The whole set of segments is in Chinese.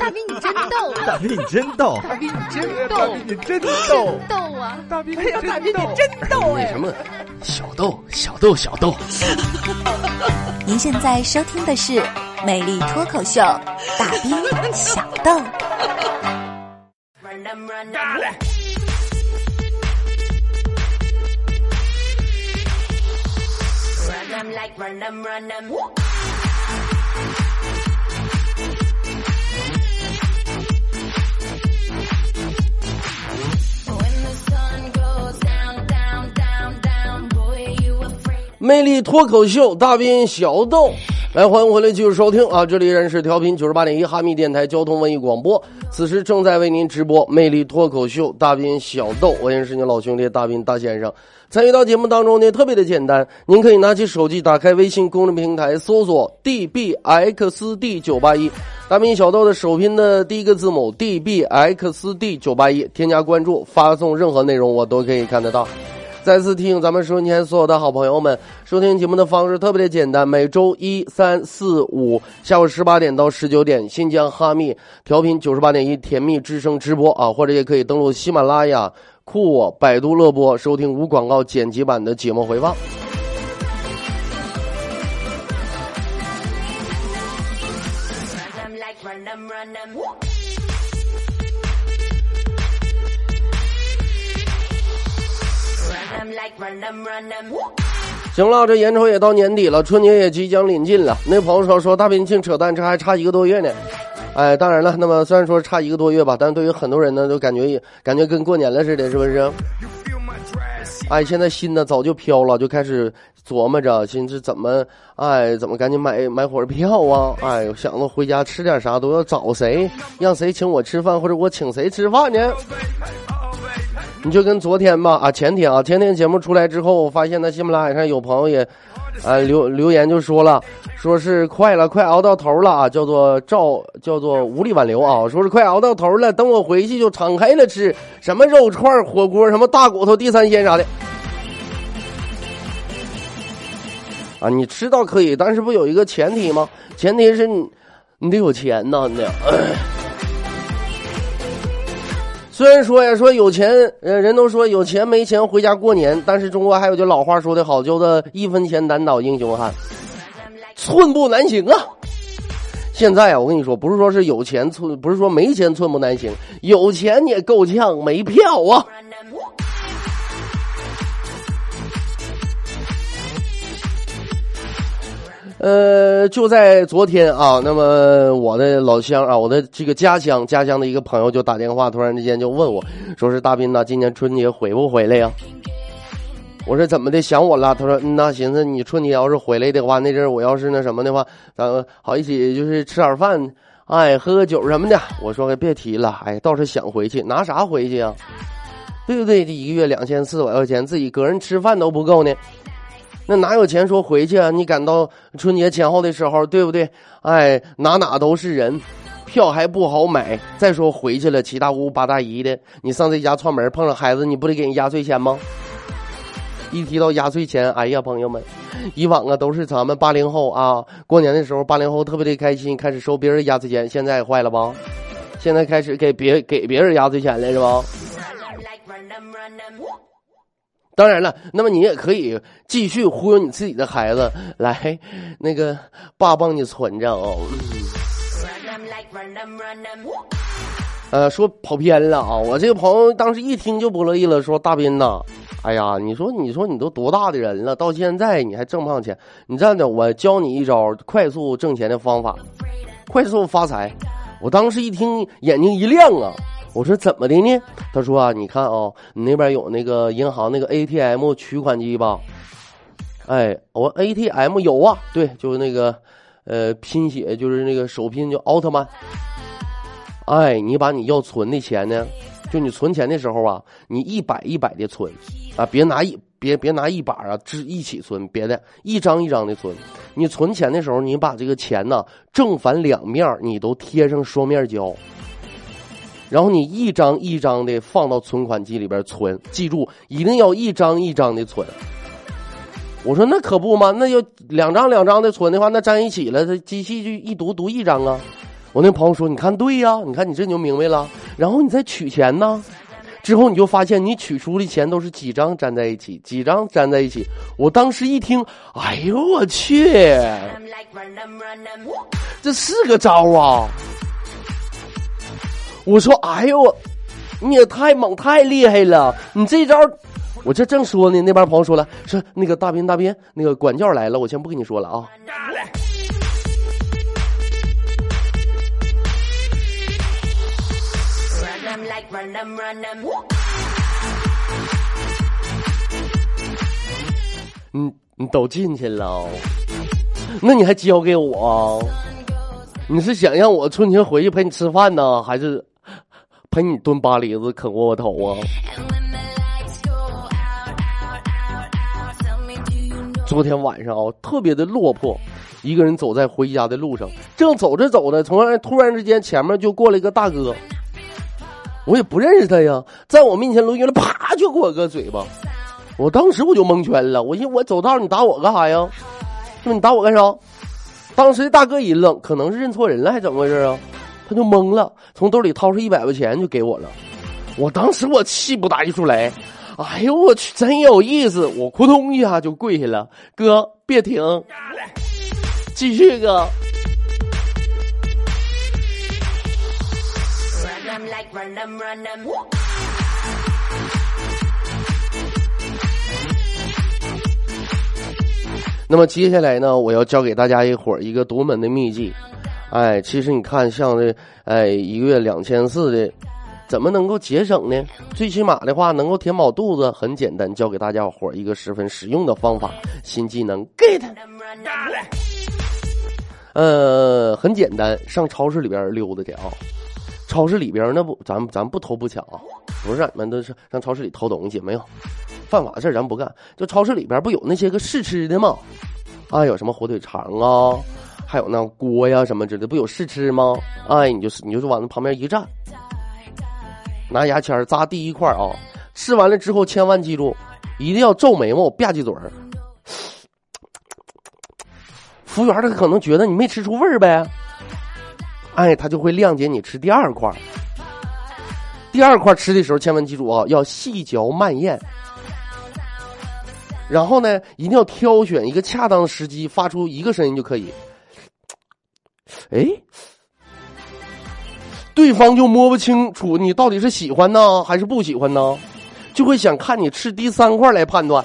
大兵你真逗，大兵你真逗，大兵你真逗。大逗，兵你真逗，逗啊！大兵哎呀，大兵你真逗哎！什么小豆小豆小豆，您现在收听的是《美丽脱口秀》，大兵小豆。魅力脱口秀大兵小豆，来欢迎回来继续收听啊！这里依然是调频九十八点一哈密电台交通文艺广播，此时正在为您直播魅力脱口秀大兵小豆，我也是你老兄弟大兵大先生。参与到节目当中呢，特别的简单，您可以拿起手机，打开微信公众平台，搜索 dbxd 九八一，大兵小豆的首拼的第一个字母 dbxd 九八一，添加关注，发送任何内容我都可以看得到。再次提醒咱们收听前所有的好朋友们，收听节目的方式特别的简单，每周一、三、四、五下午十八点到十九点，新疆哈密调频九十八点一甜蜜之声直播啊，或者也可以登录喜马拉雅、酷我、百度乐播收听无广告剪辑版的节目回放。行了，这眼瞅也到年底了，春节也即将临近了。那朋友说说大兵净扯淡，这还差一个多月呢。哎，当然了，那么虽然说差一个多月吧，但对于很多人呢，都感觉感觉跟过年了似的，是不是？哎，现在心呢早就飘了，就开始琢磨着，寻思怎么，哎，怎么赶紧买买火车票啊？哎，想着回家吃点啥，都要找谁，让谁请我吃饭，或者我请谁吃饭呢？你就跟昨天吧，啊，前天啊，前天节目出来之后，我发现在喜马拉雅上有朋友也，啊留留言就说了，说是快了，快熬到头了啊，叫做赵，叫做无力挽留啊，说是快熬到头了，等我回去就敞开了吃，什么肉串、火锅，什么大骨头、地三鲜啥的。啊，你吃倒可以，但是不有一个前提吗？前提是你，你得有钱呐，你得。虽然说呀，说有钱，呃，人都说有钱没钱回家过年，但是中国还有句老话说的好，叫做一分钱难倒英雄汉，寸步难行啊。现在啊，我跟你说，不是说是有钱寸，不是说没钱寸步难行，有钱也够呛没票啊。呃，就在昨天啊，那么我的老乡啊，我的这个家乡家乡的一个朋友就打电话，突然之间就问我，说是大斌呐，今年春节回不回来呀？我说怎么的，想我了？他说，嗯呐，寻思你春节要是回来的话，那阵我要是那什么的话，咱们好一起就是吃点饭，哎，喝个酒什么的。我说别提了，哎，倒是想回去，拿啥回去啊？对不对？这一个月两千四百块钱，自己个人吃饭都不够呢。那哪有钱说回去啊？你赶到春节前后的时候，对不对？哎，哪哪都是人，票还不好买。再说回去了，七大姑八大姨的，你上这家串门碰上孩子，你不得给人压岁钱吗？一提到压岁钱，哎呀，朋友们，以往啊都是咱们八零后啊，过年的时候八零后特别的开心，开始收别人压岁钱。现在坏了吧？现在开始给别给别人压岁钱了，是吧？当然了，那么你也可以继续忽悠你自己的孩子，来，那个爸帮你存着哦。呃，说跑偏了啊！我这个朋友当时一听就不乐意了，说大斌呐，哎呀，你说你说你都多大的人了，到现在你还挣不上钱？你这样的，我教你一招快速挣钱的方法，快速发财。我当时一听，眼睛一亮啊！我说怎么的呢？他说啊，你看啊、你那边有那个银行那个 ATM 取款机吧？哎，我 ATM 有啊，对，就是那个，呃，拼写就是那个首拼叫奥特曼。哎，你把你要存的钱呢，就你存钱的时候啊，你一百一百的存，啊，别拿一别别拿一把啊，只一起存，别的一张一张的存。你存钱的时候，你把这个钱呢正反两面你都贴上双面胶。然后你一张一张的放到存款机里边存，记住一定要一张一张的存。我说那可不嘛，那要两张两张的存的话，那粘一起了，这机器就一读读一张啊。我那朋友说：“你看对呀，你看你这你就明白了。然后你再取钱呢，之后你就发现你取出的钱都是几张粘在一起，几张粘在一起。我当时一听，哎呦我去.这是个招啊！我说：哎呦我，你也太猛太厉害了，你这招。”我这正说呢，那帮朋友说了，说那个大斌大斌，那个管教来了，我先不跟你说了啊。Like run them, run them. 你你都进去了，那你还交给我？你是想让我春节回去陪你吃饭呢，还是陪你蹲巴黎子啃窝窝头啊?昨天晚上啊，特别的落魄，一个人走在回家的路上，正走着走着，从而突然之间前面就过来一个大哥，我也不认识他呀，在我面前抡圆了，啪就给我个嘴巴，我当时我就蒙圈了，我寻思我走道你打我干啥呀？是不是你打我干啥？当时大哥一愣，可能是认错人了，还怎么回事啊？他就懵了，从兜里掏出一百块钱就给我了。我当时我气不打一处来，哎呦我去，真有意思！我扑通一下就跪下了，哥别停，继续哥。Like run them, run them. 那么接下来呢，我要教给大家一会儿一个独门的秘籍。哎，其实你看，像这哎一个月两千四的，怎么能够节省呢？最起码的话，能够填饱肚子，很简单，教给大家伙一个十分实用的方法，新技能 get。呃，很简单，上超市里边溜达去啊。超市里边那不，咱咱不偷不抢啊，不是让你们都是上超市里偷东西，没有，犯法的事儿咱不干。就超市里边不有那些个试吃的吗？啊，有什么火腿肠啊，还有那锅呀什么之类的，不有试吃吗？哎，你就是你就是往那旁边一站，拿牙签扎第一块儿啊，吃完了之后千万记住，一定要皱眉毛吧唧嘴儿。服务员他可能觉得你没吃出味儿呗，哎，他就会谅解你吃第二块。第二块吃的时候，千万记住啊，要细嚼慢咽。然后呢，一定要挑选一个恰当的时机，发出一个声音就可以。哎，对方就摸不清楚你到底是喜欢呢还是不喜欢呢，就会想看你吃第三块来判断。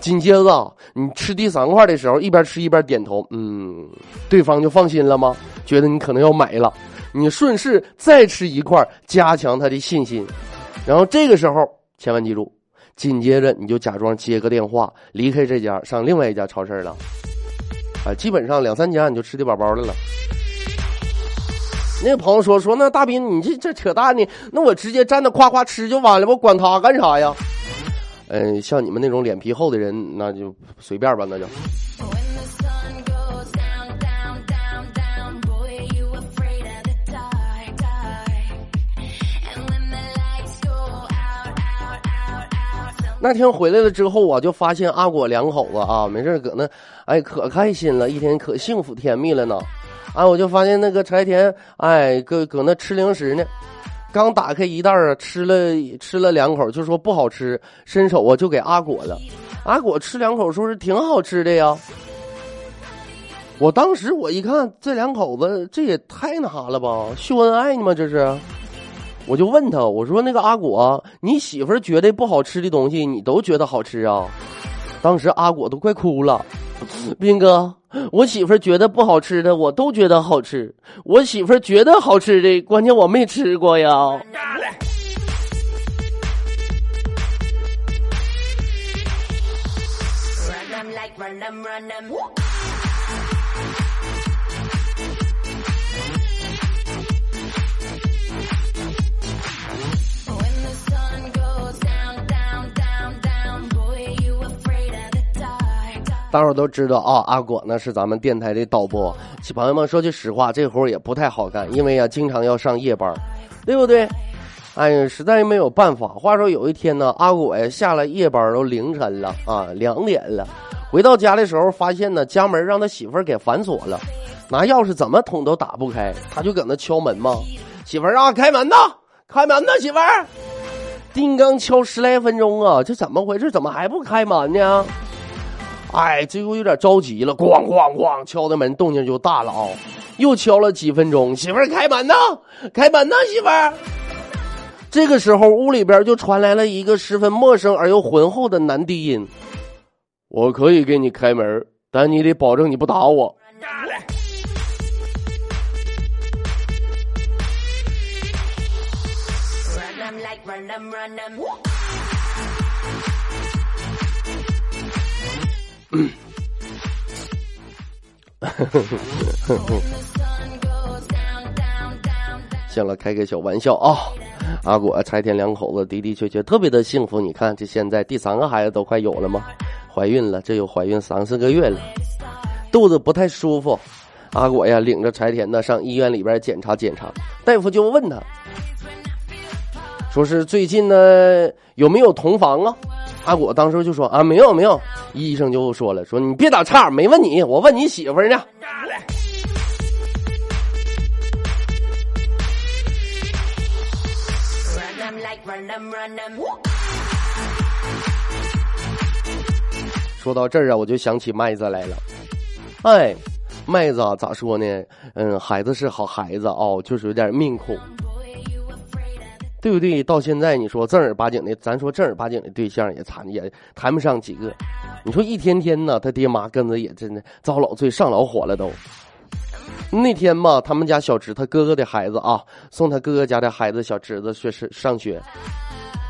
紧接着啊，你吃第三块的时候，一边吃一边点头，嗯，对方就放心了吗？觉得你可能要买了，你顺势再吃一块，加强他的信心。然后这个时候，千万记住，紧接着你就假装接个电话，离开这家，上另外一家超市了。啊，基本上两三家你就吃的饱饱的了。那个朋友说说，那大斌你这这扯淡呢？那我直接站那夸夸吃就完了，我管他干啥呀？嗯，像你们那种脸皮厚的人，那就随便吧，那就。那天回来了之后啊，就发现阿果两口子啊，没事搁那，哎，可开心了，一天可幸福甜蜜了呢。哎，我就发现那个柴田，哎，搁搁那吃零食呢，刚打开一袋儿啊，吃了吃了两口，就说不好吃，伸手啊就给阿果了。阿果吃两口，说是挺好吃的呀。我当时我一看这两口子，这也太那啥了吧，秀恩爱呢吗？这是。我就问他，我说那个阿果，你媳妇儿觉得不好吃的东西，你都觉得好吃啊？当时阿果都快哭了，斌哥，我媳妇儿觉得不好吃的，我都觉得好吃。我媳妇儿觉得好吃的，关键我没吃过呀。大伙都知道啊，阿果呢是咱们电台的导播。朋友们说句实话，这活儿也不太好干，因为呀、经常要上夜班，对不对？哎呀，实在没有办法。话说有一天呢，阿果呀下了夜班都凌晨了啊，两点了，回到家的时候发现呢，家门让他媳妇儿给反锁了。拿钥匙怎么捅都打不开，他就搁那敲门嘛。媳妇儿啊，开门呐，开门呐，媳妇儿。叮当敲十来分钟啊，这怎么回事？怎么还不开门呢？哎，这又有点着急了，咣咣咣，敲的门动静就大了啊、又敲了几分钟，媳妇儿开门呐，开门呐，媳妇儿。这个时候，屋里边就传来了一个十分陌生而又浑厚的男低音：“我可以给你开门，但你得保证你不打我。”行了，开个小玩笑啊！阿果柴田两口子的的确确特别的幸福。你看，这现在第三个孩子都快有了吗？怀孕了，这又怀孕三四个月了，肚子不太舒服。阿果呀，领着柴田呢上医院里边检查检查，大夫就问他，说是最近呢有没有同房啊？阿果当时就说啊没有没有，医生就说了，说你别打岔，没问你，我问你媳妇儿呢。说到这儿啊，我就想起麦子来了。哎，麦子，咋说呢？嗯，孩子是好孩子哦，就是有点命苦，对不对？到现在你说正儿八经的，咱说正儿八经的对象也谈也谈不上几个。你说一天天呢，他爹妈跟着也真的遭老罪上老火了都。那天嘛，他们家小侄他哥哥的孩子啊，送他哥哥家的孩子小侄子去上上学，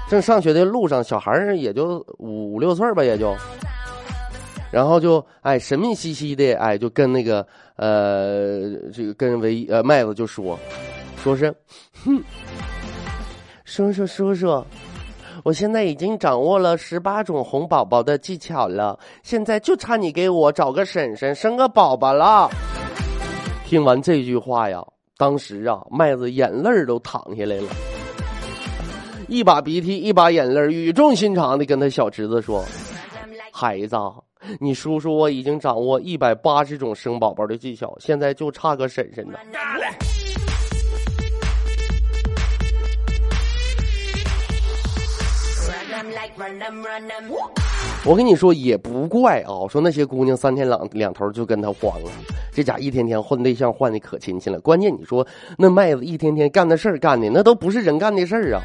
正上学的路上，小孩也就五五六岁吧，也就。然后就哎神秘兮兮的哎就跟那个呃这个跟唯呃麦子就说，说是，哼，叔叔叔叔，我现在已经掌握了十八种哄宝宝的技巧了，现在就差你给我找个婶婶生个宝宝了。听完这句话呀，当时啊麦子眼泪都淌下来了，一把鼻涕一把眼泪，语重心长的跟他小侄子说。孩子，你叔叔我已经掌握一百八十种生宝宝的技巧，现在就差个婶婶呢。我跟你说也不怪啊，说那些姑娘三天两两头就跟他慌了，这家一天天换对象换的可勤勤了。关键你说那麦子一天天干的事儿干的那都不是人干的事儿啊。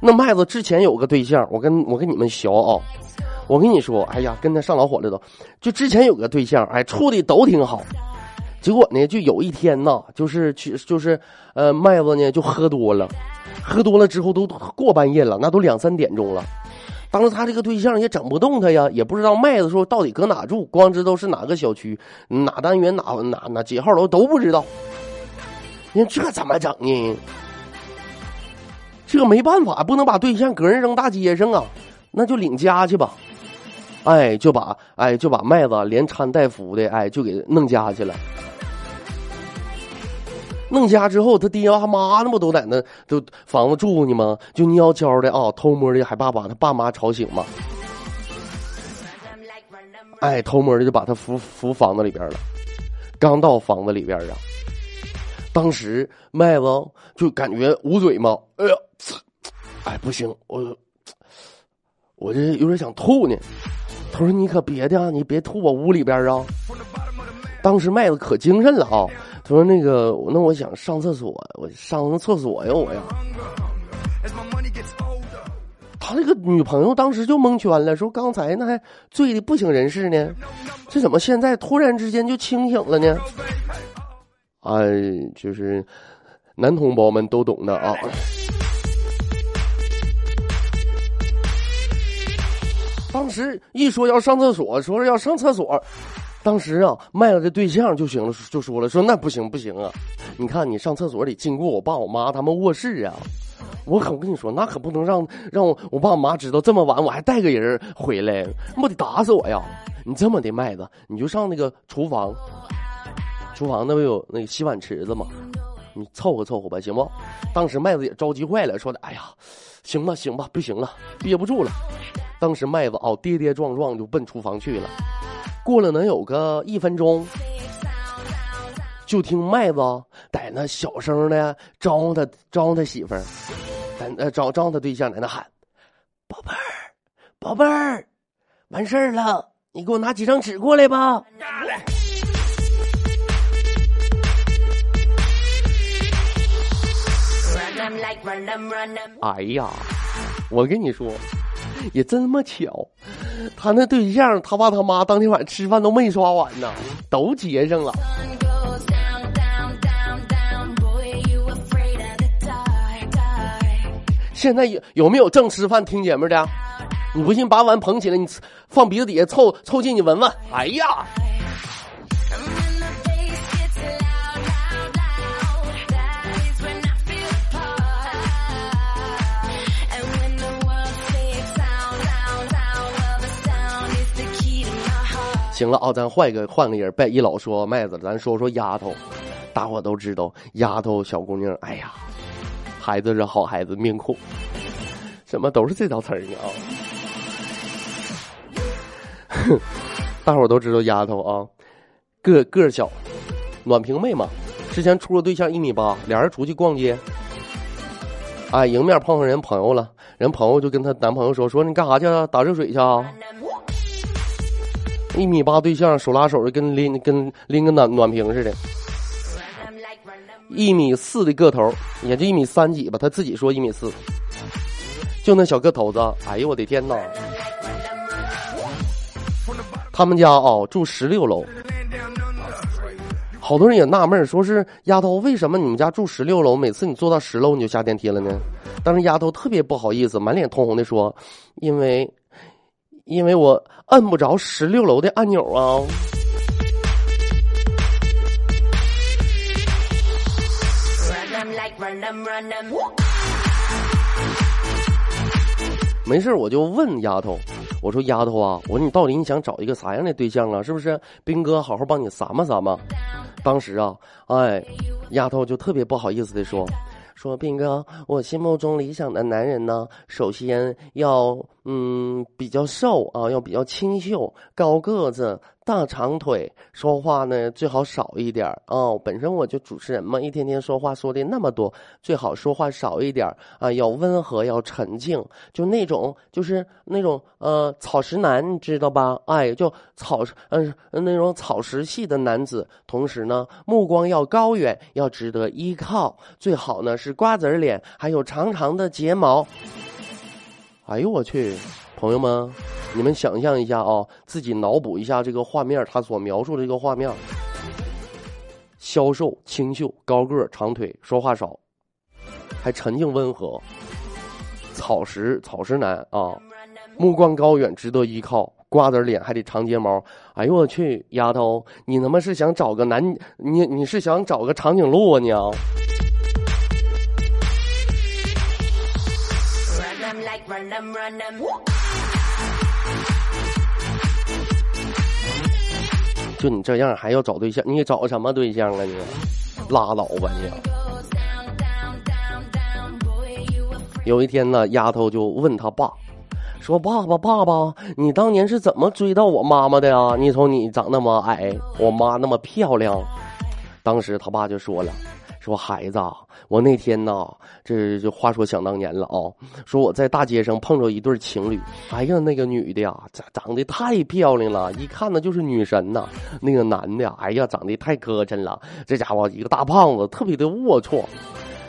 那麦子之前有个对象，我跟我跟你们学啊，我跟你说，哎呀，跟他上老火了都。就之前有个对象，哎，处的都挺好。结果呢，就有一天呐，就是去就是呃，麦子呢就喝多了，喝多了之后都过半夜了，那都两三点钟了。当时他这个对象也整不动他呀，也不知道麦子说到底搁哪住，光知道是哪个小区、哪单元、哪哪哪几号楼都不知道。你说这怎么整呢？这没办法，不能把对象搁人扔大街上啊，那就领家去吧。哎，就把哎就把麦子连搀带扶的，哎就给弄家去了。弄家之后，他爹他妈那不都在那都房子住呢吗？就蔫悄的啊，偷摸的，还怕把他爸妈吵醒吗？哎，偷摸的就把他扶扶房子里边了。刚到房子里边啊，当时麦子就感觉捂嘴嘛，哎呀，哎不行，我我这有点想吐呢。他说：“你可别的啊，你别吐我屋里边啊。”当时麦子可精神了啊。他说：“那个，那我想上厕所，我上厕所呀，我呀。”他这个女朋友当时就蒙圈了，说：“刚才那还醉的不省人事呢，这怎么现在突然之间就清醒了呢？”哎，就是男同胞们都懂的啊。当时一说要上厕所，说是要上厕所，当时啊，卖了这对象就行了，就说了，说那不行不行啊，你看你上厕所得经过我爸我妈他们卧室啊，我可我跟你说，那可不能让让我我爸我妈知道这么晚我还带个人回来，那不得打死我呀！你这么的麦子，你就上那个厨房，厨房那不有那个洗碗池子吗？你凑合凑合吧，行不？当时麦子也着急坏了，说的，哎呀，行吧行吧，不行了，憋不住了。当时麦子哦，跌跌撞撞就奔厨房去了。过了能有个一分钟，就听麦子在那小声的招呼他招呼他媳妇儿，在那招招呼他对象在那喊：“宝贝儿，宝贝儿，完事儿了，你给我拿几张纸过来吧。”哎呀，我跟你说，也真他妈巧，他那对象他爸他妈当天晚上吃饭都没刷碗呢，都结上了。现在有有没有正吃饭听节目的？你不信，把碗捧起来，你放鼻子底下凑凑近，你闻闻。哎呀，行了啊，咱换一个换个人，别一老说麦子，咱说说丫头。大伙都知道，丫头小姑娘，哎呀，孩子是好孩子，命苦，怎么都是这套词儿呢啊？哼，大伙都知道丫头啊，个个小，暖瓶妹嘛。之前处了对象一米八，俩人出去逛街，哎，迎面碰上人朋友了，人朋友就跟她男朋友说：“说你干啥去啊？打热水去啊？”一米八对象手拉手的，跟拎跟拎个暖暖瓶似的。一米四的个头，也就一米三几吧，他自己说一米四，就那小个头子，哎呦我的天哪！他们家哦住十六楼，好多人也纳闷，说是丫头，为什么你们家住十六楼，每次你坐到十楼你就下电梯了呢？当时丫头特别不好意思，满脸通红的说：“因为，因为我摁不着十六楼的按钮啊。”没事我就问丫头，我说丫头啊，我说你到底你想找一个啥样的对象啊？是不是？兵哥好好帮你撒嘛撒嘛。当时啊，哎，丫头就特别不好意思的说。说斌哥，我心目中理想的男人呢，首先要嗯比较瘦啊，要比较清秀，高个子，大长腿，说话呢最好少一点儿哦。本身我就主持人嘛，一天天说话说的那么多，最好说话少一点儿啊，要温和，要沉静，就那种就是那种呃草食男，你知道吧？哎，就草嗯、那种草食系的男子，同时呢目光要高远，要值得依靠，最好呢是瓜子脸，还有长长的睫毛。哎呦我去！朋友们，你们想象一下啊，自己脑补一下这个画面，他所描述的这个画面：消瘦、清秀、高个、长腿，说话少，还沉静温和，草食草食男啊，目光高远，值得依靠，瓜子脸，还得长睫毛。哎呦我去，丫头，你他妈是想找个男？你你是想找个长颈鹿啊你啊？就你这样还要找对象？你找什么对象啊你？拉倒吧你！有一天呢，丫头就问他爸，说：“爸爸，爸爸，你当年是怎么追到我妈妈的呀？你瞅你长那么矮，我妈那么漂亮。”当时他爸就说了。说孩子啊，我那天呐，这就话说想当年了啊。说我在大街上碰着一对情侣，哎呀，那个女的呀，长长得太漂亮了，一看呢就是女神呐。那个男的，哎呀，长得太磕碜了，这家伙一个大胖子，特别的龌龊。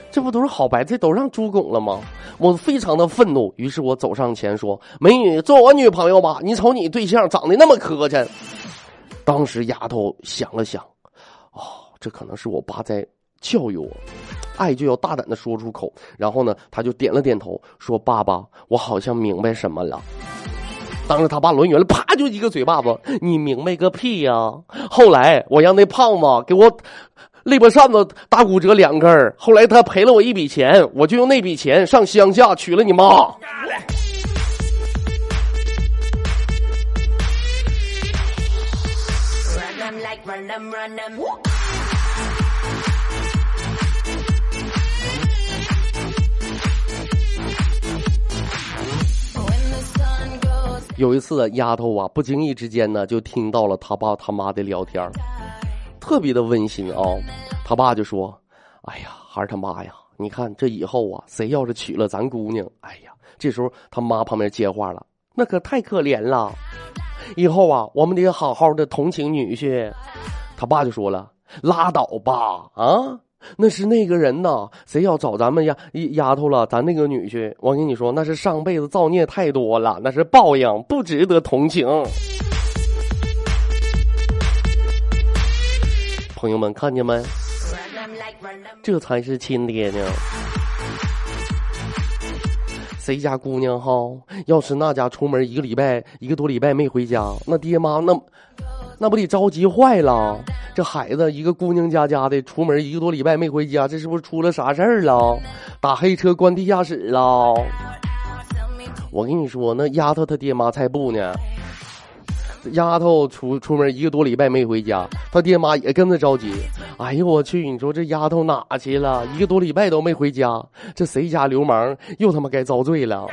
这不都是好白菜都让猪拱了吗？我非常的愤怒，于是我走上前说：“美女，做我女朋友吧。你瞅你对象长得那么磕碜。”当时丫头想了想，哦，这可能是我爸在。教育我，爱就要大胆的说出口。然后呢，他就点了点头，说：“爸爸，我好像明白什么了。”当时他爸抡圆了，啪就一个嘴巴子：“你明白个屁呀！”后来我让那胖子给我肋巴扇子打骨折两根后来他赔了我一笔钱，我就用那笔钱上乡下娶了你妈。有一次，丫头啊，不经意之间呢，就听到了他爸他妈的聊天，特别的温馨啊、他爸就说：“哎呀，孩儿他妈呀，你看这以后啊，谁要是娶了咱姑娘，哎呀，这时候他妈旁边接话了，那可太可怜了。以后啊，我们得好好的同情女婿。”他爸就说了：“拉倒吧，啊。”那是那个人呐，谁要找咱们丫丫头了，咱那个女婿，我跟你说，那是上辈子造孽太多了，那是报应，不值得同情。朋友们，看见没？这才是亲爹呢。谁家姑娘哈，要是那家出门一个礼拜、一个多礼拜没回家，那爹妈那那不得着急坏了？这孩子一个姑娘家家的，出门一个多礼拜没回家，这是不是出了啥事儿了？打黑车关地下室了？我跟你说，那丫头她爹妈才不呢。丫头出出门一个多礼拜没回家，她爹妈也跟着着急。哎呦我去！你说这丫头哪去了？一个多礼拜都没回家，这谁家流氓又他妈该遭罪了？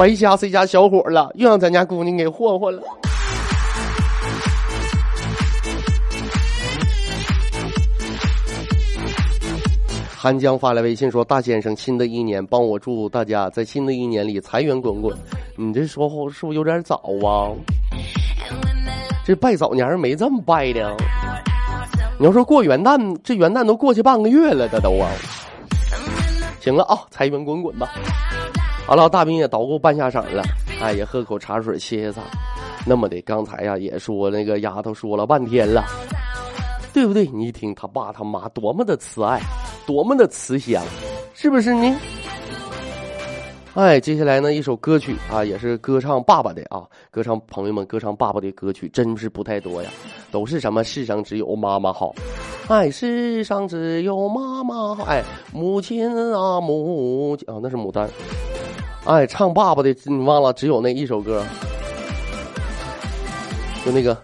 白瞎谁家小伙了？又让咱家姑娘给霍霍了。韩江发来微信说：“大先生，新的一年帮我祝大家在新的一年里财源滚滚。”你这说话是不是有点早啊？这拜早年没这么拜的。你要说过元旦，这元旦都过去半个月了，这都啊。行了啊，财源滚滚吧。好了，大兵也捣鼓半下场了，哎，也喝口茶水歇歇嗓。那么的，刚才呀也说那个丫头说了半天了，对不对？你一听他爸他妈多么的慈爱，多么的慈祥，是不是呢？哎，接下来呢一首歌曲啊，也是歌唱爸爸的啊，歌唱朋友们歌唱爸爸的歌曲真是不太多呀，都是什么世上只有妈妈好，哎，世上只有妈妈好，哎，母亲啊母啊，那是牡丹。哎，唱爸爸的，你忘了？只有那一首歌，就那个，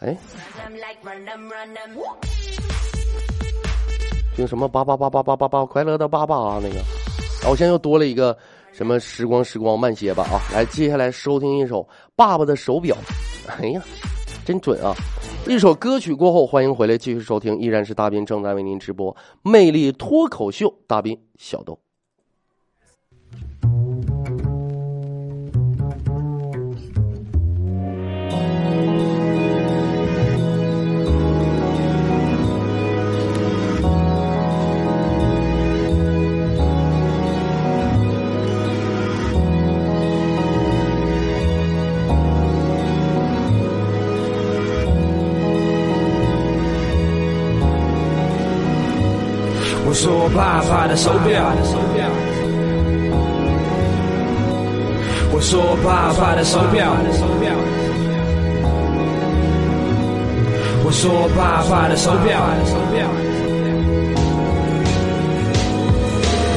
哎，就什么八八八八八八八快乐的爸爸啊，那个，然后现在又多了一个什么时光时光慢些吧啊！来，接下来收听一首《爸爸的手表》，哎呀，真准啊！一首歌曲过后，欢迎回来继续收听，依然是大斌正在为您直播《魅力脱口秀》，大斌小豆。爸爸的手表，我说爸爸的手表，我说爸爸的手表。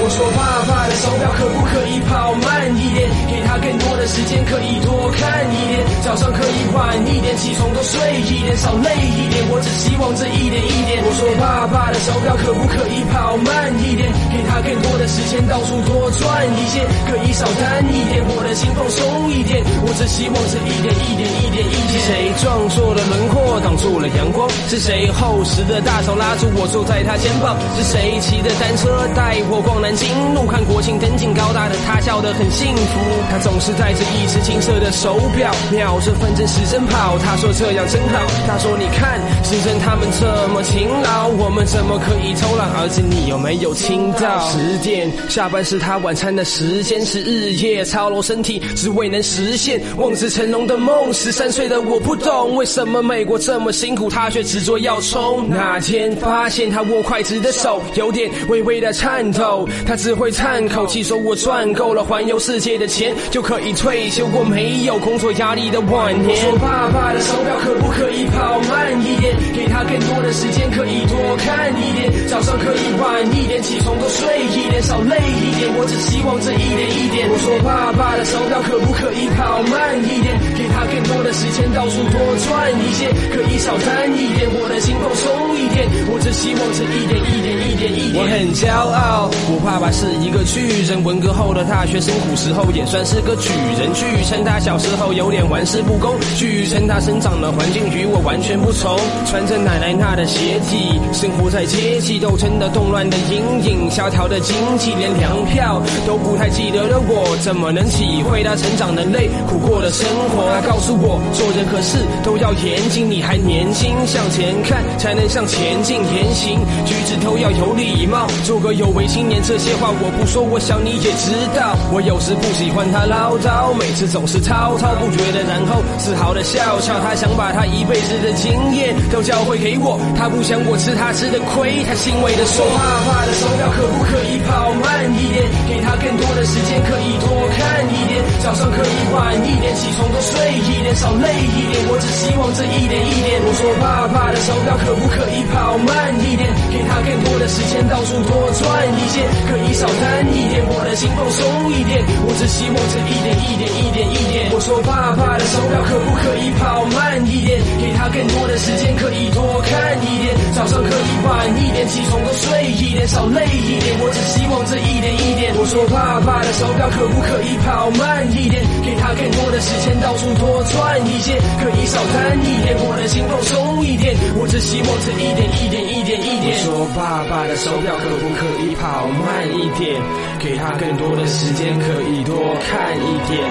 我说爸爸的手表可不可以跑慢一点？给他更多的时间，可以多看一点。早上可以晚一点，起床多睡一点，少累一点。我只希望这一点一点。我说爸爸的手表可不可以跑慢一点？给他更多的时间，到处多转一些，可以少担一点，我的心放松一点。我只希望这一点一点一点一点。是谁撞错了轮廓，挡住了阳光？是谁厚实的大手拉住我坐在他肩膀？是谁骑着单车带我逛南京路，看国庆灯景，高大的他笑得很幸福。他总是戴着一只金色的手表，秒着分针时针跑。他说这样真好。他说你看时针他们这么勤劳，我们怎么可以偷懒？儿子你有没有听到？十点下班是他晚餐的时间，是日夜操劳身体，只为能实现望子成龙的梦。十三岁的我不懂为什么美国这么辛苦，他却执着要冲。那天发现他握筷子的手有点微微的颤抖，他只会叹口气说：“我赚够了环游世界的钱，就可以退休。过没有工作压力的晚年。”我说爸爸的手表可不可以跑慢一点？给他更多的时间，可以多看一点。早上可以晚一点，起床多睡一点，少累一点。我只希望这一点一点。我说爸爸的手表可不可以跑慢一点？给他更多的时间，到处多转一些，可以少贪一点。我的心放松一点，我只希望这一点一点一点一点。我很骄傲。我爸爸是一个巨人，文革后的大学生，古时候也算是个举人。据称他小时候有点玩世不恭，据称他生长的环境与我完全不同，穿着奶奶那的鞋底，生活在阶级斗争的动乱的阴影，萧条的经济，连粮票都不太记得的我，怎么能体会他成长的累，苦过的生活？他告诉我，做任何事都要严谨，你还年轻，向前看才能向前进，言行举止都要有礼貌，做个有为青年。这些些话我不说，我想你也知道。我有时不喜欢他唠叨，每次总是滔滔不绝的，然后自豪的笑笑。他想把他一辈子的经验都教会给我，他不想我吃他吃的亏，他欣慰的说：怕怕的手表可不可以跑慢一点？给他更多的时间，可以多看一点。早上可以晚一点，起床多睡一点，少累一点。我只希望这一点一点。我说爸爸的手表可不可以跑慢一点？给他更多的时间，到处多转一些，可以少贪一点，我的心放松一点。我只希望这一点？一点？一点？一点。我说爸爸的手表可不可以跑慢一点？给他更多的时间，可以多看一点。早上可以晚一点，起床多睡一点，少累一点。我只希望这一点？一点。我说爸爸的手表可不可以跑慢一点？给他更多的时间，到处多转一些，可以少贪一点，我的心放松一点。我只希望这一点？一点？一点？一点。我说爸爸的手表可不可以跑慢一点？给他更多的时间，可以多看一点。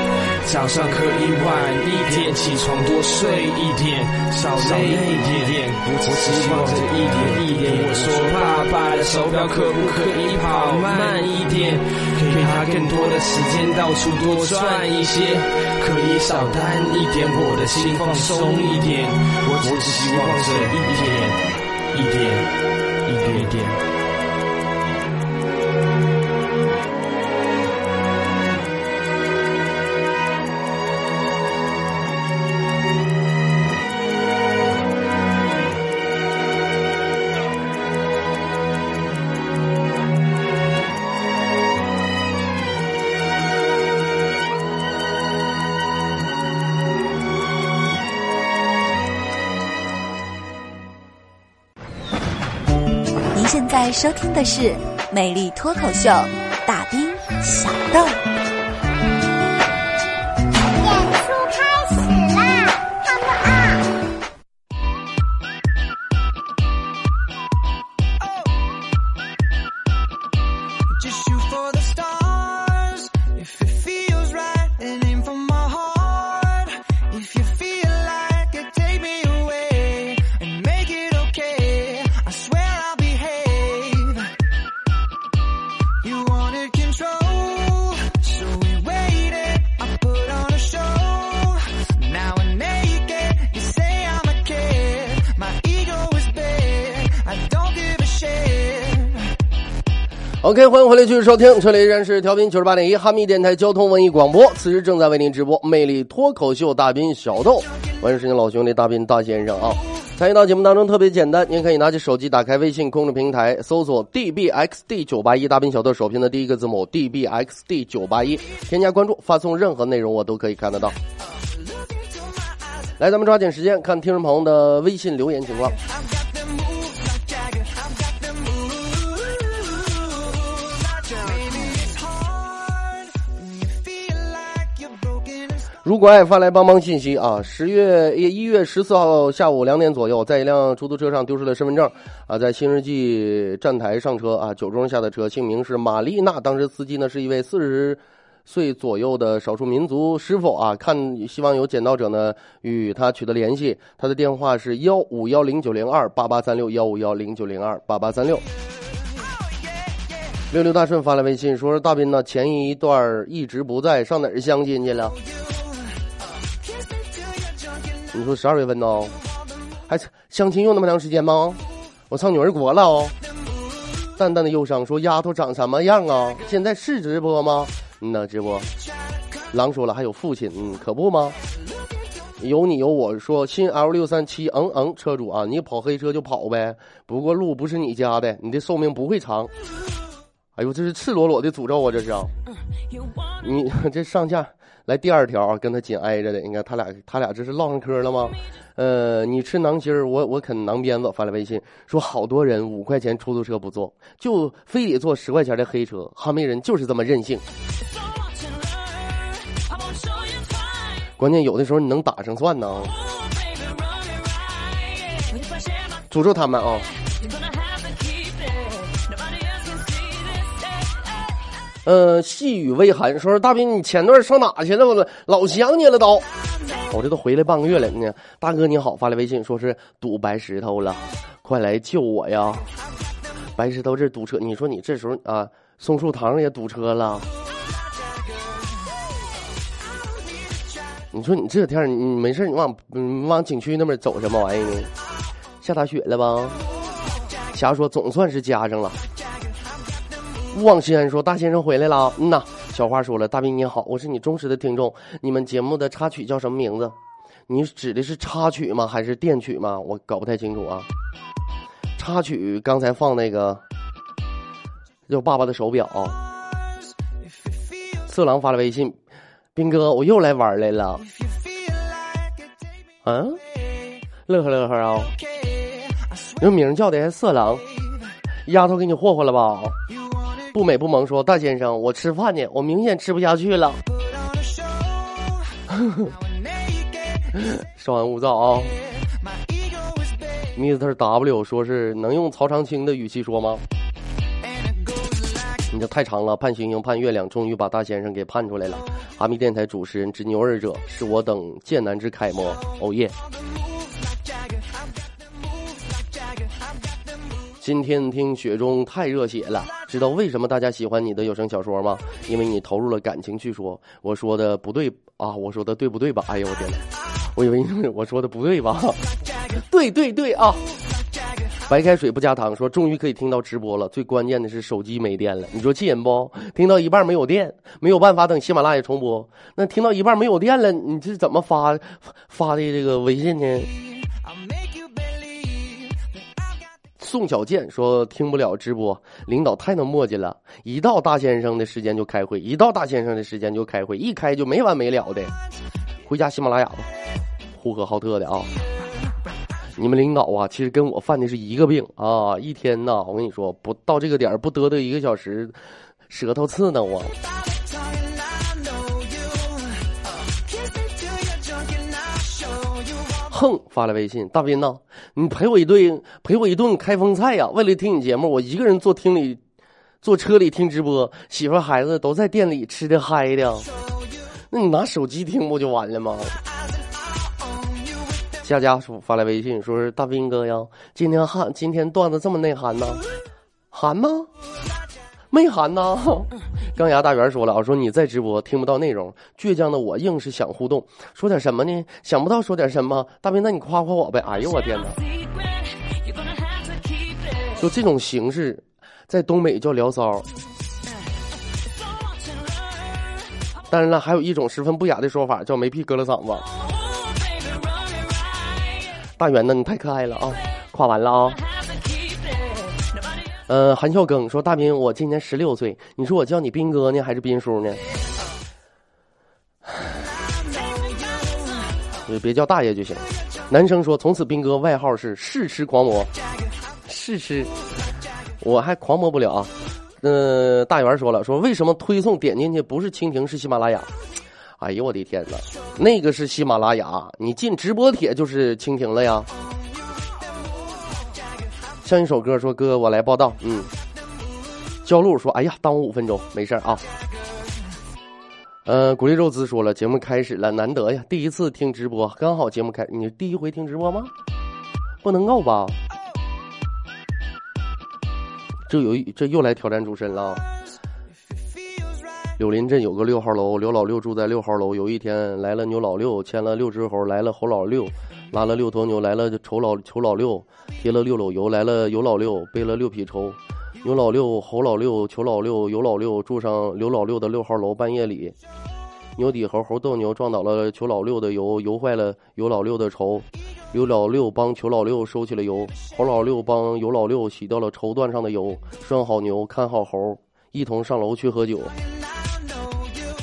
早上可以晚一点，起床多睡一点，少累一点。我只希望这一点一点。我说爸爸的手表可不可以跑慢一点？给他更多的时间，到处多转一些，可以少担一点，我的心放松一点。我只希望这一点一点一点一点。收听的是《美丽脱口秀》，OK，欢迎回来继续收听，这里依然是调频九十八点一哈密电台交通文艺广播，此时正在为您直播魅力脱口秀大兵小豆，欢迎是您老兄弟大兵大先生啊。参与到节目当中特别简单，您可以拿起手机打开微信公众平台，搜索 dbxd 九八一大兵小豆首拼的第一个字母 dbxd 九八一，添加关注，发送任何内容我都可以看得到。来，咱们抓紧时间看听众朋友的微信留言情况。如果爱发来帮帮信息啊！十月一月十四号下午两点左右，在一辆出租车上丢失了身份证啊，在新世纪站台上车啊，酒中下的车，姓名是玛丽娜，当时司机呢是一位四十岁左右的少数民族师傅啊，看希望有捡到者呢与他取得联系，他的电话是幺五幺零九零二八八三六幺五幺零九零二八八三六。六六大顺发来微信说：“说大斌呢，前一段一直不在，上哪儿相亲去了？”你说十二月份呢，还相亲用那么长时间吗？我上女儿国了哦。淡淡的忧伤说：“丫头长什么样啊？现在是直播吗？嗯呐，直播。”狼说了：“还有父亲，嗯，可不吗？有你有我说新 L 六三七，嗯嗯，车主啊，你跑黑车就跑呗，不过路不是你家的，你的寿命不会长。哎呦，这是赤裸裸的诅咒啊！这是啊，你 这上架来第二条啊，跟他紧挨着的，你看他俩他俩这是唠上嗑了吗？呃，你吃馕心儿，我我啃馕鞭子。发来微信说，好多人五块钱出租车不坐，就非得坐十块钱的黑车。哈密人就是这么任性。关键有的时候你能打上算呢。诅咒他们啊！呃，细雨微寒说大斌，你前段上哪去了？我老想你了都。我这都回来半个月了呢。大哥你好，发来微信说是堵白石头了，快来救我呀！白石头这堵车，你说你这时候啊，松树堂也堵车了。你说你这天你没事你往你往景区那边走什么玩意呢？下大雪了吧？霞说总算是加上了。勿忘西安说大先生回来了。嗯呐，小花说了，大兵你好，我是你忠实的听众。你们节目的插曲叫什么名字？你指的是插曲吗？还是电曲吗？我搞不太清楚啊。插曲刚才放那个叫《爸爸的手表》。色狼发了微信，兵哥，我又来玩来了。嗯，乐呵乐呵啊！这名叫的还色狼，丫头给你霍霍了吧？不美不萌说大先生，我吃饭呢，我明显吃不下去了。稍安勿躁啊！Mr. W 说是能用曹长青的语气说吗？你这太长了，盼星星盼月亮，终于把大先生给盼出来了。阿密电台主持人之牛二者，是我等剑南之楷模。哦耶！今天听雪中太热血了，知道为什么大家喜欢你的有声小说吗？因为你投入了感情去说。我说的不对啊，我说的对不对吧？哎呦我天哪，我以为你我说的不对吧？对对对啊！白开水不加糖说终于可以听到直播了，最关键的是手机没电了，你说气人不？听到一半没有电，没有办法等喜马拉雅重播。那听到一半没有电了，你这怎么发发的这个微信呢？宋小健说听不了直播，领导太能磨叽了，一到大先生的时间就开会，一到大先生的时间就开会，一开就没完没了的。回家喜马拉雅吧，呼和浩特的啊。你们领导啊，其实跟我犯的是一个病啊！一天呐，我跟你说，不到这个点儿不嘚嘚一个小时，舌头刺挠我。哼，发来微信，大斌呐，你陪我一顿，陪我一顿开封菜呀！为了听你节目，我一个人坐厅里，坐车里听直播，媳妇孩子都在店里吃的嗨的。那你拿手机听不就完了吗？佳佳说发来微信，说是大斌哥呀，今天汉今天段子这么内涵呢，涵吗？没涵呐。钢牙大圆说了啊，说你在直播听不到内容，倔强的我硬是想互动，说点什么呢？想不到说点什么，大兵，那你夸夸我呗。哎呦我天哪！就这种形式，在东北叫聊骚。当然了，还有一种十分不雅的说法，叫没屁搁了嗓子。大圆呢，你太可爱了啊！夸完了啊。呃，韩笑庚说：“大斌，我今年十六岁，你说我叫你斌哥呢，还是斌叔呢？你别叫大爷就行。”男生说：“从此斌哥外号是试吃狂魔，试吃，我还狂魔不了啊。”呃，大圆说了：“说为什么推送点进去不是蜻蜓是喜马拉雅？哎呦我的天哪，那个是喜马拉雅，你进直播帖就是蜻蜓了呀。”像一首歌说：“哥，我来报道。”嗯，焦路说：“哎呀，耽误五分钟，没事啊。”呃，古力肉孜说了：“节目开始了，难得呀，第一次听直播，刚好节目开，你第一回听直播吗？不能够吧？这有一这又来挑战主持人了。”柳林镇有个六号楼，刘老六住在六号楼。有一天来了牛老六，牵了六只猴，来了猴老六，拉了六头牛，来了丑老丑老六，提了六篓油，来了油老六，背了六匹绸。牛老六、猴老六、裘老六、油老六住上刘老六的六号楼。半夜里，牛抵猴，猴斗牛，撞倒了裘老六的油，油坏了油老六的绸。刘老六帮裘老六收起了油，猴老六帮油老六洗掉了绸缎上的油。拴好牛，看好猴，一同上楼去喝酒。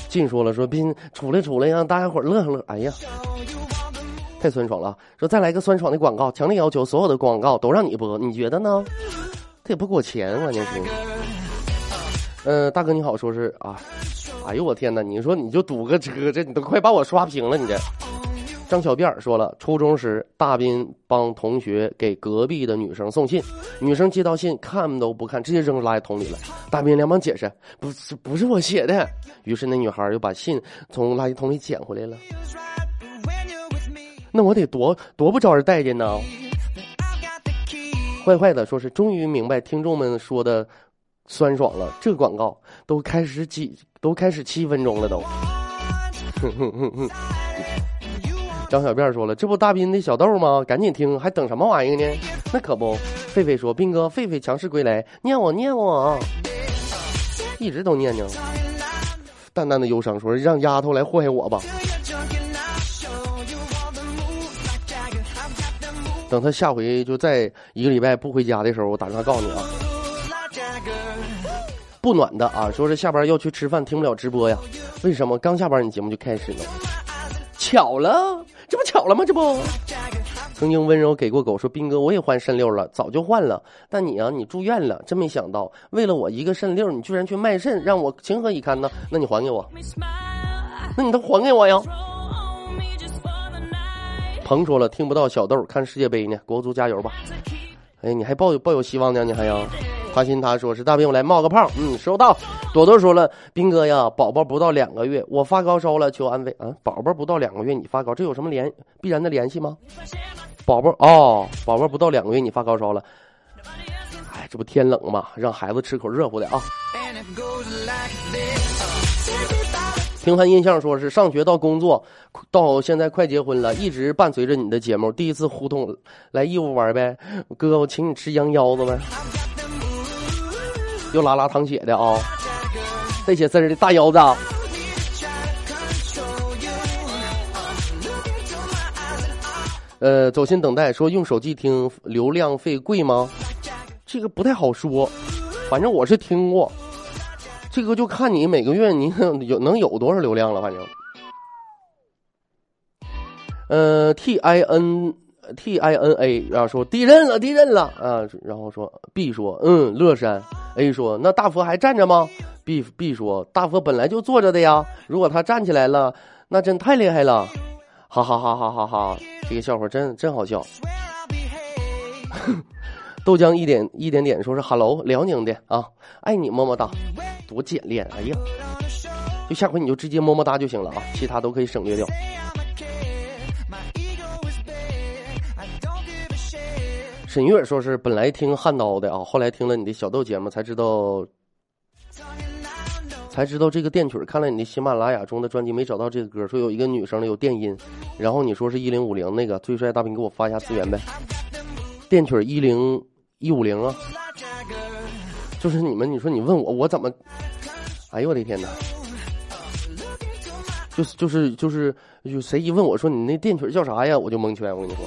进说了说斌出来出来，让大家伙乐呵乐。哎呀，太酸爽了！说再来个酸爽的广告，强烈要求所有的广告都让你播，你觉得呢？他也不给我钱，关键是。嗯、大哥你好，说是啊，哎呦我天哪！你说你就堵个车，这你都快把我刷屏了，你这。张小辫儿说了，初中时大斌帮同学给隔壁的女生送信，女生接到信看都不看，直接扔垃圾桶里了。大斌连忙解释，不是不是我写的。于是那女孩又把信从垃圾桶里捡回来了。那我得多多不招人待见呢。坏坏的说是终于明白听众们说的酸爽了，这广告都开始几都开始七分钟了都。哼哼哼哼。张小辫说了：“这不大斌的小豆吗？赶紧听，还等什么玩意儿呢？那可不。”狒狒说：“斌哥，狒狒强势归来，念我念我，一直都念呢。”淡淡的忧伤说：“让丫头来祸害我吧。”等他下回就在一个礼拜不回家的时候，我打电话告诉你啊。不暖的啊，说是下班要去吃饭，听不了直播呀？为什么？刚下班你节目就开始了？巧了，这不巧了吗？这不，曾经温柔给过狗说斌哥，我也换肾六了，早就换了。但你啊，你住院了，真没想到，为了我一个肾六，你居然去卖肾，让我情何以堪呢？那你还给我，那你都还给我呀。鹏说了，听不到小豆看世界杯呢，国足加油吧。哎，你还抱有抱有希望呢，你还要。花心他说是大兵，我来冒个泡。嗯，收到。朵朵说了，兵哥呀，宝宝不到两个月，我发高烧了，求安慰啊。宝宝不到两个月你发高，这有什么联必然的联系吗？宝宝哦，宝宝不到两个月你发高烧了，哎，这不天冷嘛，让孩子吃口热乎的啊。平凡印象说是上学到工作，到现在快结婚了，一直伴随着你的节目。第一次胡同来义乌玩呗，哥，我请你吃羊腰子呗。又拉拉淌血的啊，带血丝儿的大腰子。呃，走心等待说用手机听流量费贵吗？这个不太好说，反正我是听过。这个就看你每个月你有能有多少流量了，反正。呃，T I N T I N A 然后说地震了，地震了啊，然后说 B 说嗯，乐山 A 说那大佛还站着吗？B B 说大佛本来就坐着的呀，如果他站起来了，那真太厉害了，哈哈哈哈哈哈！这个笑话真真好笑。豆浆一点一点点说是 Hello 辽宁的啊，爱你么么哒，多简练，哎呀，就下回你就直接么么哒就行了啊，其他都可以省略掉。沈月说是本来听汉刀的啊，后来听了你的小豆节目才知道，才知道这个电曲。看了你的喜马拉雅中的专辑，没找到这个歌，说有一个女生的有电音，然后你说是一零五零那个最帅大兵，给我发一下资源呗。电曲一零一五零啊，就是你们，你说你问我，我怎么？哎呦我的天哪！就是就是就是就谁一问我说你那电曲叫啥呀，我就蒙圈。我跟你说。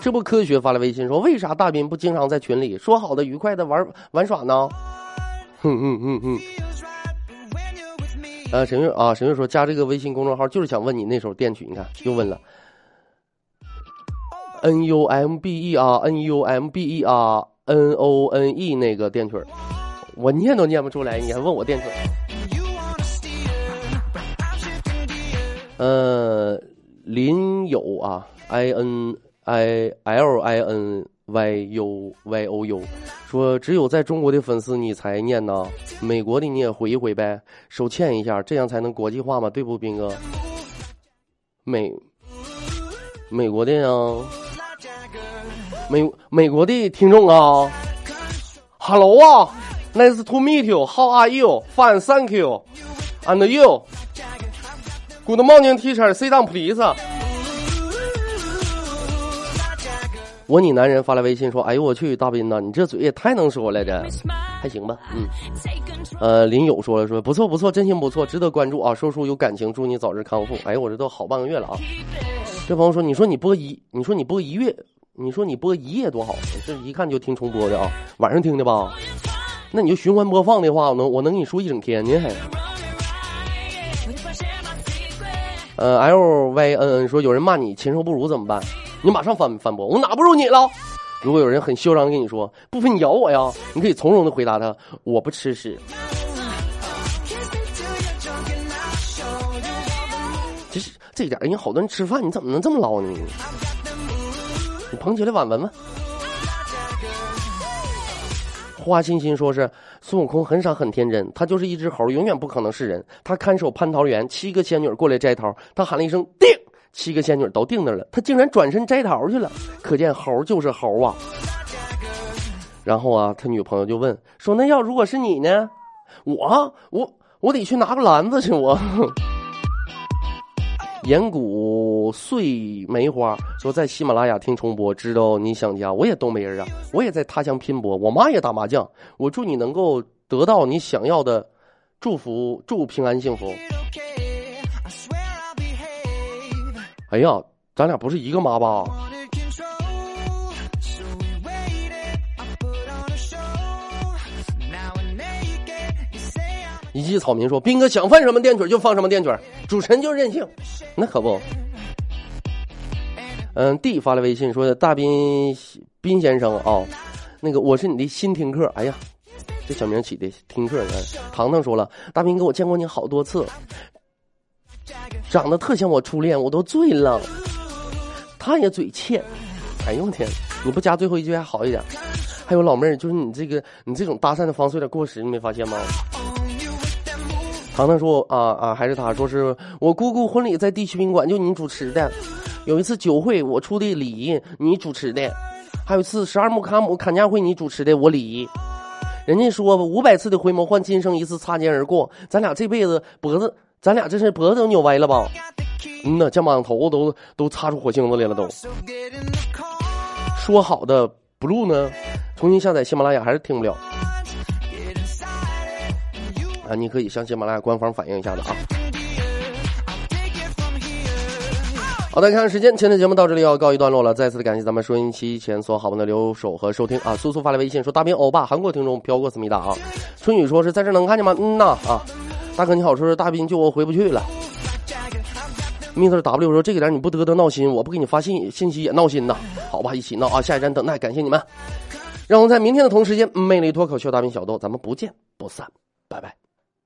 这不科学发来微信说，为啥大斌不经常在群里说好的愉快的玩玩耍呢？哼哼哼哼。呃，沈月啊，沈月说加这个微信公众号就是想问你那首电曲，你看又问了。N U M B E 啊，N U M B E 啊，N O N E 那个电曲我念都念不出来，你还问我电曲呃，林友啊，I N。I L I N Y U Y O U，说只有在中国的粉丝你才念呢，美国的你也回一回呗，手欠一下，这样才能国际化嘛，对不，斌哥？美美国的呀，美美国的听众啊，Hello 啊，Nice to meet you，How are you？Fine，Thank you，And you？Good morning, teacher. Sit down, please. 我你男人发来微信说：“哎呦我去，大斌呐，你这嘴也太能说了，这还行吧？嗯，呃，林友说了说不错不错，真心不错，值得关注啊。说书有感情，祝你早日康复。哎呦，我这都好半个月了啊。这朋友说，你说你播一，你说你播一月，你说你播一夜多好，这一看就听重播的啊，晚上听的吧？那你就循环播放的话，我能我能跟你说一整天呢还。呃，L Y N N 说有人骂你禽兽不如怎么办？你马上反反驳，我哪不如你了？如果有人很嚣张的跟你说，不服你咬我呀，你可以从容的回答他，我不吃屎。这是这点人好多人吃饭，你怎么能这么捞呢？捧起来碗闻闻。花欣欣说是孙悟空很傻很天真，他就是一只猴，永远不可能是人。他看守蟠桃园，七个仙女过来摘桃，他喊了一声“定”，七个仙女都定那了，他竟然转身摘桃去了。可见猴就是猴啊。然后啊，他女朋友就问说：“那要如果是你呢？我我我得去拿个篮子去我。” 岩谷碎梅花说在喜马拉雅听重播，知道你想家，我也东北人啊，我也在他乡拼搏，我妈也打麻将，我祝你能够得到你想要的祝福，祝平安幸福。哎呀，咱俩不是一个妈吧？一记草民说：“斌哥想放什么电曲就放什么电曲，主持人就任性。”那可不。嗯，D 发来微信说：“大斌斌先生啊、那个我是你的新听客。哎呀，这小名起的听客。糖糖说了，大斌哥，我见过你好多次，长得特像我初恋，我都醉了。他也嘴欠。哎呦我天，你不加最后一句还好一点。还有老妹儿，就是你这个你这种搭讪的方式有点过时，你没发现吗？”糖糖说啊啊，还是他说是我姑姑婚礼在地区宾馆，就你主持的。有一次酒会我出的礼仪，你主持的。还有一次十二木卡姆砍价会你主持的，我礼仪。人家说五百次的回眸换今生一次擦肩而过，咱俩这辈子脖子，咱俩这是脖子都扭歪了吧？嗯呐，肩膀头都都擦出火星子来了都。说好的 blue 呢？重新下载喜马拉雅还是听不了啊！你可以向喜马拉雅官方反映一下的啊。好的，看看时间，今天的节目到这里要告一段落了。再次的感谢咱们收音机前所有好朋友的留守和收听啊！苏苏发来微信说：“大兵欧巴，韩国听众飘过思密达啊。”春雨说是在这能看见吗？嗯呐啊，大哥你好，说是大兵救我回不去了。Mr W 说这个点你不嘚嘚闹心，我不给你发信信息也闹心呐。好吧，一起闹啊！下一站等待，感谢你们。让我们在明天的同时间，魅力脱口秀大兵小豆，咱们不见不散，拜拜。